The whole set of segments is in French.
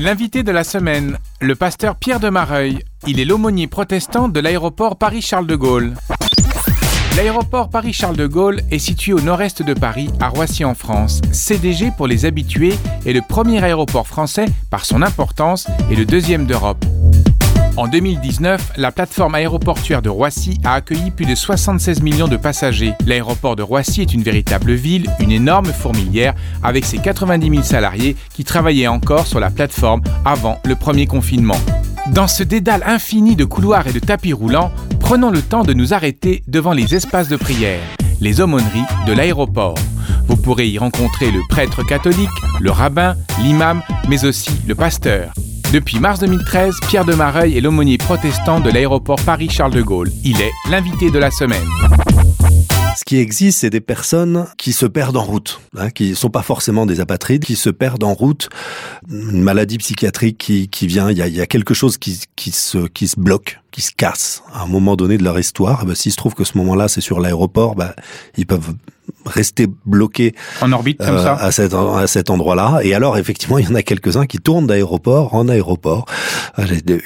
L'invité de la semaine, le pasteur Pierre de Mareuil. Il est l'aumônier protestant de l'aéroport Paris-Charles de Gaulle. L'aéroport Paris-Charles de Gaulle est situé au nord-est de Paris, à Roissy en France. CDG pour les habitués est le premier aéroport français par son importance et le deuxième d'Europe. En 2019, la plateforme aéroportuaire de Roissy a accueilli plus de 76 millions de passagers. L'aéroport de Roissy est une véritable ville, une énorme fourmilière, avec ses 90 000 salariés qui travaillaient encore sur la plateforme avant le premier confinement. Dans ce dédale infini de couloirs et de tapis roulants, prenons le temps de nous arrêter devant les espaces de prière, les aumôneries de l'aéroport. Vous pourrez y rencontrer le prêtre catholique, le rabbin, l'imam, mais aussi le pasteur. Depuis mars 2013, Pierre de Mareuil est l'aumônier protestant de l'aéroport Paris-Charles de Gaulle. Il est l'invité de la semaine. Ce qui existe, c'est des personnes qui se perdent en route, hein, qui sont pas forcément des apatrides, qui se perdent en route, une maladie psychiatrique qui, qui vient, il y a, quelque chose qui, qui, se, qui se bloque, qui se casse à un moment donné de leur histoire. Ben, S'il se trouve que ce moment-là, c'est sur l'aéroport, ben, ils peuvent rester bloqués en orbite comme euh, ça à cet, à cet endroit-là. Et alors, effectivement, il y en a quelques-uns qui tournent d'aéroport en aéroport.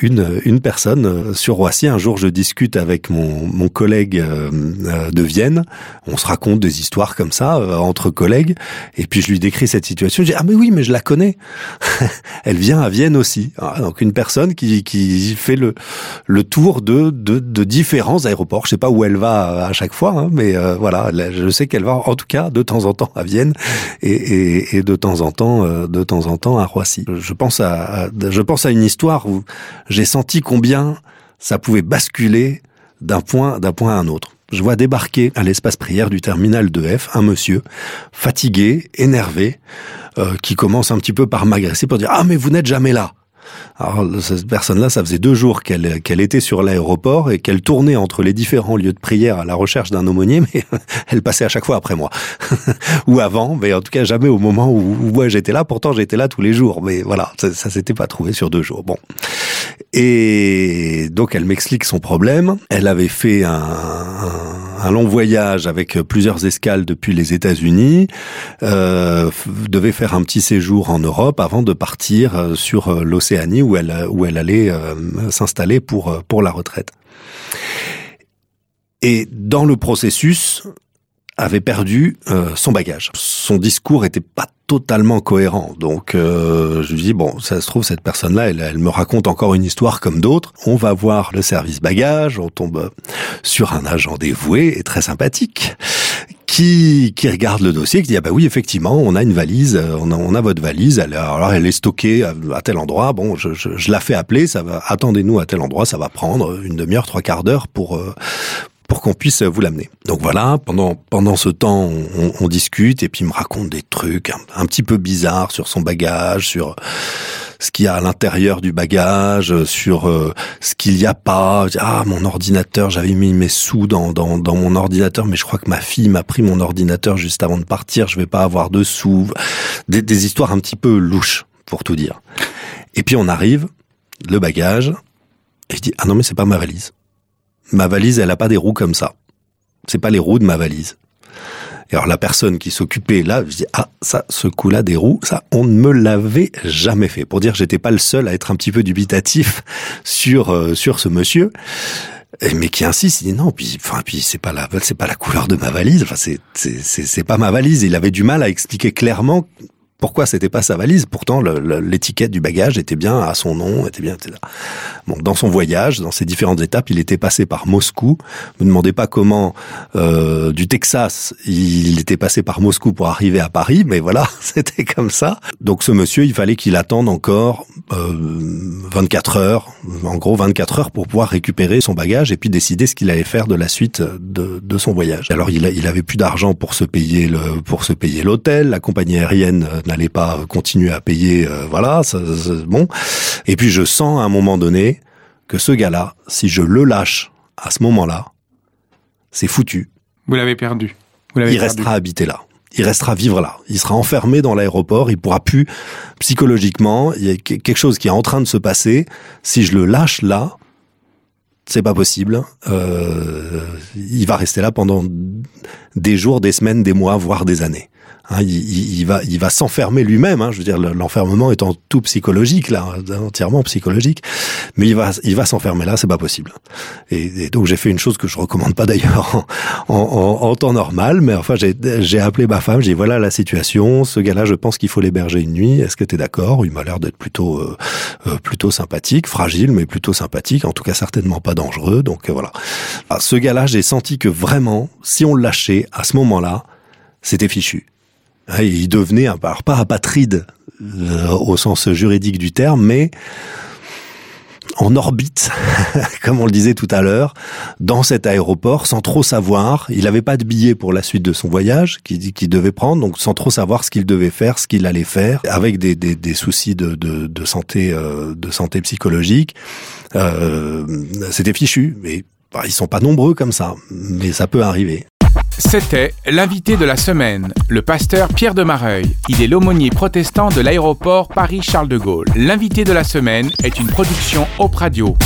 Une, une personne euh, sur Roissy, un jour, je discute avec mon, mon collègue euh, de Vienne. On se raconte des histoires comme ça entre collègues. Et puis, je lui décris cette situation. Je dis, ah mais oui, mais je la connais. Elle vient à Vienne aussi. Ah, donc, une personne qui, qui fait le, le tour de, de, de différents aéroports. Je sais pas où elle va à chaque fois, hein, mais voilà, je sais qu'elle va en tout cas de temps en temps à Vienne et, de temps en temps, euh, de temps en temps à Roissy. Je pense à, à je pense à une histoire où j'ai senti combien ça pouvait basculer d'un point d'un point à un autre. Je vois débarquer à l'espace prière du terminal 2F un monsieur fatigué, énervé, euh, qui commence un petit peu par m'agresser pour dire ah mais vous n'êtes jamais là. Alors, cette personne-là, ça faisait deux jours qu'elle était sur l'aéroport et qu'elle tournait entre les différents lieux de prière à la recherche d'un aumônier, mais elle passait à chaque fois après moi. Ou avant, mais en tout cas jamais au moment où, j'étais là. Pourtant, j'étais là tous les jours, mais voilà, ça, ça s'était pas trouvé sur deux jours. Bon. Et donc, elle m'explique son problème. Elle avait fait un, long voyage avec plusieurs escales depuis les États-Unis, euh, devait faire un petit séjour en Europe avant de partir sur l'Océanie où elle, où elle allait euh, s'installer pour, pour la retraite. Et dans le processus, avait perdu euh, son bagage. Son discours était pas totalement cohérent. Donc euh, je lui dis bon, ça se trouve cette personne-là, elle, elle, me raconte encore une histoire comme d'autres. On va voir le service bagage, on tombe sur un agent dévoué et très sympathique qui, qui regarde le dossier, qui dit ah bah oui effectivement on a une valise, on a, on a votre valise, alors elle est stockée à, à tel endroit. Bon, je, je, je, la fais appeler, ça va attendez-nous à tel endroit, ça va prendre une demi-heure, trois quarts d'heure pour euh, pour qu'on puisse vous l'amener. Donc voilà, pendant pendant ce temps, on, on, discute et puis il me raconte des trucs un, un petit peu bizarres sur son bagage, sur ce qu'il y a à l'intérieur du bagage, sur euh, ce qu'il n'y a pas. Ah, mon ordinateur, j'avais mis mes sous dans, dans, dans mon ordinateur, mais je crois que ma fille m'a pris mon ordinateur juste avant de partir, je vais pas avoir de sous. Des, des histoires un petit peu louches, pour tout dire. Et puis on arrive, le bagage, et je dis, ah non mais c'est pas ma valise ma valise, elle a pas des roues comme ça. C'est pas les roues de ma valise. Et alors la personne qui s'occupait là, je dis ah ça, ce coup-là des roues, ça on ne me l'avait jamais fait. Pour dire j'étais pas le seul à être un petit peu dubitatif sur euh, sur ce monsieur, mais qui insiste, il dit non, puis enfin puis c'est pas la c'est pas la couleur de ma valise, enfin c'est c'est c'est pas ma valise. Il avait du mal à expliquer clairement pourquoi c'était pas sa valise Pourtant, l'étiquette du bagage était bien à son nom, était bien, etc. Bon, dans son voyage, dans ses différentes étapes, il était passé par Moscou. Ne demandez pas comment euh, du Texas, il était passé par Moscou pour arriver à Paris, mais voilà, c'était comme ça. Donc ce monsieur, il fallait qu'il attende encore euh, 24 heures, en gros 24 heures pour pouvoir récupérer son bagage et puis décider ce qu'il allait faire de la suite de, son voyage. Alors il, il avait plus d'argent pour se payer le pour se payer l'hôtel, la compagnie aérienne n'allait pas continuer à payer, euh, voilà, ça, ça, bon. Et puis je sens à un moment donné que ce gars-là, si je le lâche à ce moment-là, c'est foutu. Vous l'avez perdu. Vous il perdu. restera habité là. Il restera vivre là. Il sera enfermé dans l'aéroport. Il pourra plus psychologiquement. Il y a quelque chose qui est en train de se passer. Si je le lâche là, c'est pas possible. Euh, il va rester là pendant des jours, des semaines, des mois, voire des années. Hein, il, va, il va s'enfermer lui-même. Hein, je veux dire, l'enfermement étant tout psychologique là, entièrement psychologique. Mais il va, il va s'enfermer là, c'est pas possible. Et, donc j'ai fait une chose que je recommande pas d'ailleurs en, en, temps normal, mais enfin j'ai appelé ma femme, j'ai dit voilà la situation. Ce gars-là, je pense qu'il faut l'héberger une nuit. Est-ce que tu es d'accord? Il m'a l'air d'être plutôt, euh, euh, plutôt sympathique, fragile, mais plutôt sympathique. En tout cas, certainement pas dangereux. Donc euh, voilà. Ah, ce gars-là, j'ai senti que vraiment, si on le lâchait à ce moment-là, c'était fichu. Il devenait, un, pas apatride euh, au sens juridique du terme, mais en orbite, comme on le disait tout à l'heure, dans cet aéroport, sans trop savoir. Il n'avait pas de billet pour la suite de son voyage qu'il devait prendre, donc sans trop savoir ce qu'il devait faire, ce qu'il allait faire, avec des, soucis de, de, santé, euh, de santé psychologique. Euh, C'était fichu, mais bah, ils sont pas nombreux comme ça, mais ça peut arriver. C'était l'invité de la semaine, le pasteur Pierre de Mareuil. Il est l'aumônier protestant de l'aéroport Paris-Charles de Gaulle. L'invité de la semaine est une production Op Radio.